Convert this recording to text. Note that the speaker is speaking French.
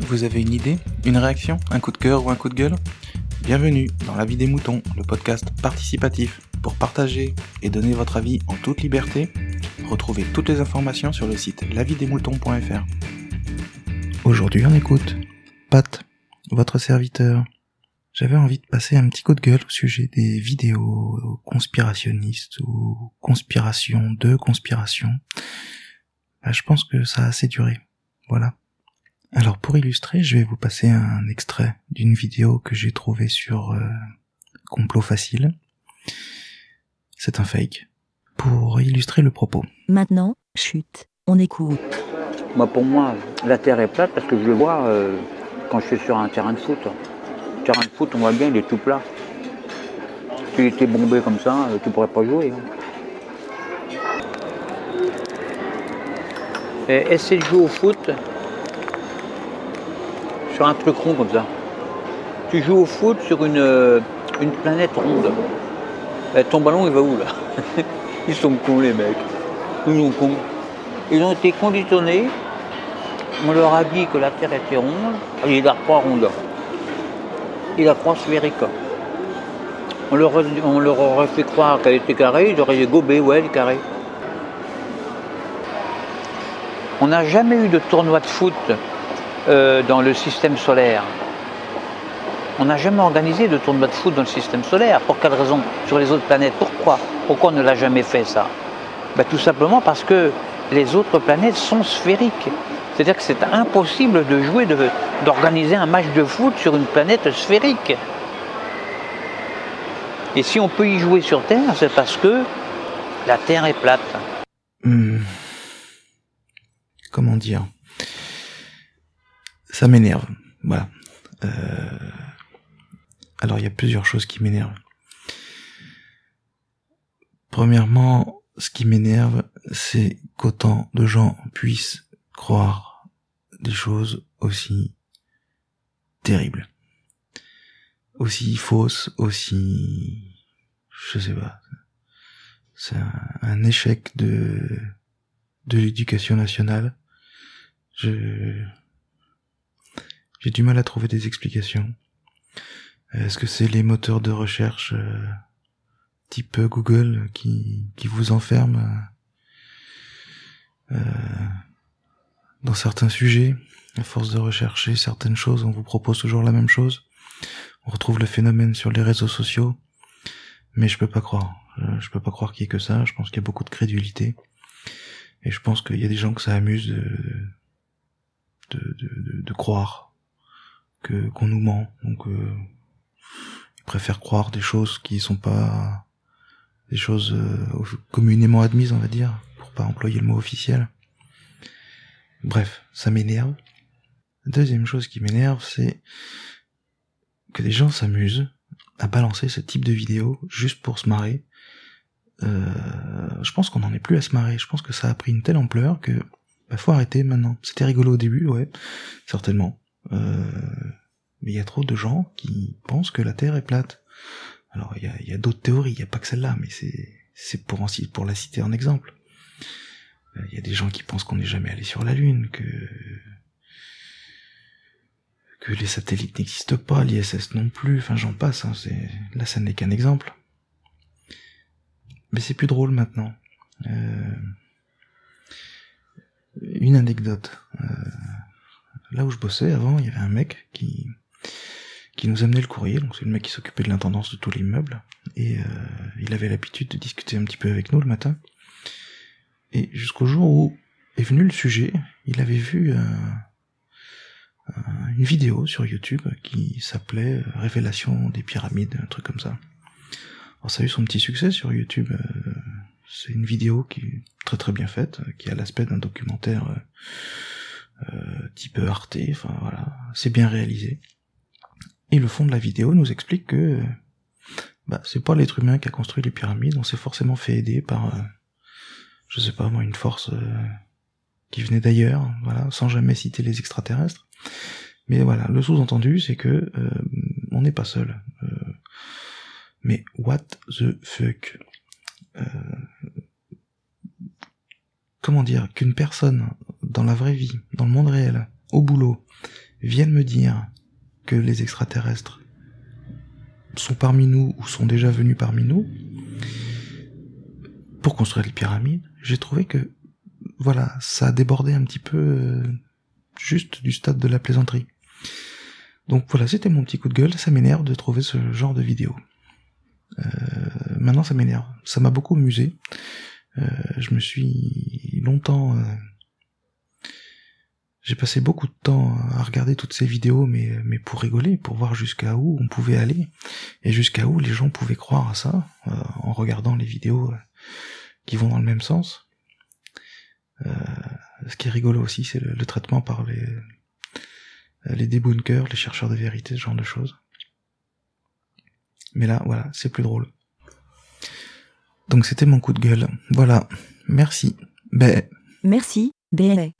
Vous avez une idée Une réaction Un coup de cœur ou un coup de gueule? Bienvenue dans La vie des moutons, le podcast participatif pour partager et donner votre avis en toute liberté. Retrouvez toutes les informations sur le site lavidesmoutons.fr. Aujourd'hui on écoute Pat, votre serviteur. J'avais envie de passer un petit coup de gueule au sujet des vidéos conspirationnistes ou conspiration de conspiration. Bah, je pense que ça a assez duré. Voilà. Alors pour illustrer, je vais vous passer un extrait d'une vidéo que j'ai trouvée sur euh, Complot Facile. C'est un fake. Pour illustrer le propos. Maintenant, chute, on écoute. Moi, pour moi, la terre est plate parce que je le vois euh, quand je suis sur un terrain de foot. Le terrain de foot, on voit bien, il est tout plat. S'il était bombé comme ça, euh, tu pourrais pas jouer. hein. Et de jouer au foot sur un truc rond comme ça. Tu joues au foot sur une, euh, une planète ronde. Ton ballon, il va où là Ils sont cons les mecs. Ils sont cons. Ils ont été conditionnés. On leur a dit que la Terre était ronde. Ah, Il la croix ronde. Il la croix sphérique. On leur, on leur aurait fait croire qu'elle était carrée, ils auraient gobé, ouais, elle est carrée. On n'a jamais eu de tournoi de foot euh, dans le système solaire. On n'a jamais organisé de tournoi de foot dans le système solaire. Pour quelle raison Sur les autres planètes. Pourquoi Pourquoi on ne l'a jamais fait ça Ben, Tout simplement parce que les autres planètes sont sphériques. C'est-à-dire que c'est impossible de jouer, d'organiser un match de foot sur une planète sphérique. Et si on peut y jouer sur Terre, c'est parce que la Terre est plate. Hmm. Comment dire? Ça m'énerve. Voilà. Euh, Alors il y a plusieurs choses qui m'énervent. Premièrement, ce qui m'énerve, c'est qu'autant de gens puissent croire des choses aussi terribles, aussi fausses, aussi, je sais pas. C'est un, un échec de de l'éducation nationale. Je j'ai du mal à trouver des explications. Est-ce que c'est les moteurs de recherche euh, type Google qui, qui vous enferment euh, euh, dans certains sujets? À force de rechercher certaines choses, on vous propose toujours la même chose. On retrouve le phénomène sur les réseaux sociaux, mais je peux pas croire. Je, peux pas croire qu'il y ait que ça. Je pense qu'il y a beaucoup de crédulité. Et je pense qu'il y a des gens que ça amuse de, de, de- de croire qu'on nous ment. Donc euh, ils préfèrent croire des choses qui sont pas des choses euh, communément admises, on va dire, pour pas employer le mot officiel. Bref, ça m'énerve. Deuxième chose qui m'énerve, c'est que des gens s'amusent à balancer ce type de vidéo juste pour se marrer. Euh, je pense qu'on n'en est plus à se marrer. Je pense que ça a pris une telle ampleur que bah, faut arrêter maintenant. C'était rigolo au début, ouais, certainement. Euh, mais il y a trop de gens qui pensent que la Terre est plate. Alors il y a, d'autres théories, il n'y a pas que celle-là, mais c'est pour pour la citer en exemple. Euh, Il y a des gens qui pensent qu'on n'est jamais allé sur la Lune, que les satellites n'existent pas, l'ISS non plus. Enfin j'en passe. Hein, là ça n'est qu'un exemple. Mais c'est plus drôle maintenant. Euh, Une anecdote. Euh, là où je bossais avant, il y avait un mec qui qui nous amenait le courrier. Donc c'est le mec qui s'occupait de l'intendance de tout l'immeuble. Et euh, il avait l'habitude de discuter un petit peu avec nous le matin. Et jusqu'au jour où est venu le sujet, il avait vu euh, un- une vidéo sur YouTube qui s'appelait euh, Révélation des pyramides, un truc comme ça. Alors ça a eu son petit succès sur YouTube. euh, c'est une vidéo qui est très très bien faite, euh, qui a l'aspect d'un documentaire euh, type Arte. Enfin voilà, c'est bien réalisé. Et le fond de la vidéo nous explique que euh, bah, c'est pas l'être humain qui a construit les pyramides, on s'est forcément fait aider par, euh, je sais pas moi, une force qui venait d'ailleurs, voilà, sans jamais citer les extraterrestres. Mais voilà, le sous-entendu, c'est que on n'est pas seul. Mais what the fuck? Comment dire? Qu'une personne dans la vraie vie, dans le monde réel, au boulot, viennent me dire que les extraterrestres sont parmi nous ou sont déjà venus parmi nous pour construire les pyramides, j'ai trouvé que voilà, ça a débordé un petit peu euh, juste du stade de la plaisanterie. Donc voilà, c'était mon petit coup de gueule, ça m'énerve de trouver ce genre de vidéo. Euh, maintenant ça m'énerve, ça m'a beaucoup amusé. Euh, je me suis longtemps j'ai passé beaucoup de temps à regarder toutes ces vidéos, mais, mais pour rigoler, pour voir jusqu'à où on pouvait aller, et jusqu'à où les gens pouvaient croire à ça, euh, en regardant les vidéos euh, qui vont dans le même sens. Euh, ce qui est rigolo aussi, c'est le, traitement par les, les débunkers, les chercheurs de vérité, ce genre de choses. Mais là, voilà, c'est plus drôle. Donc c'était mon coup de gueule. Voilà. Merci. Ben. Merci, BLA.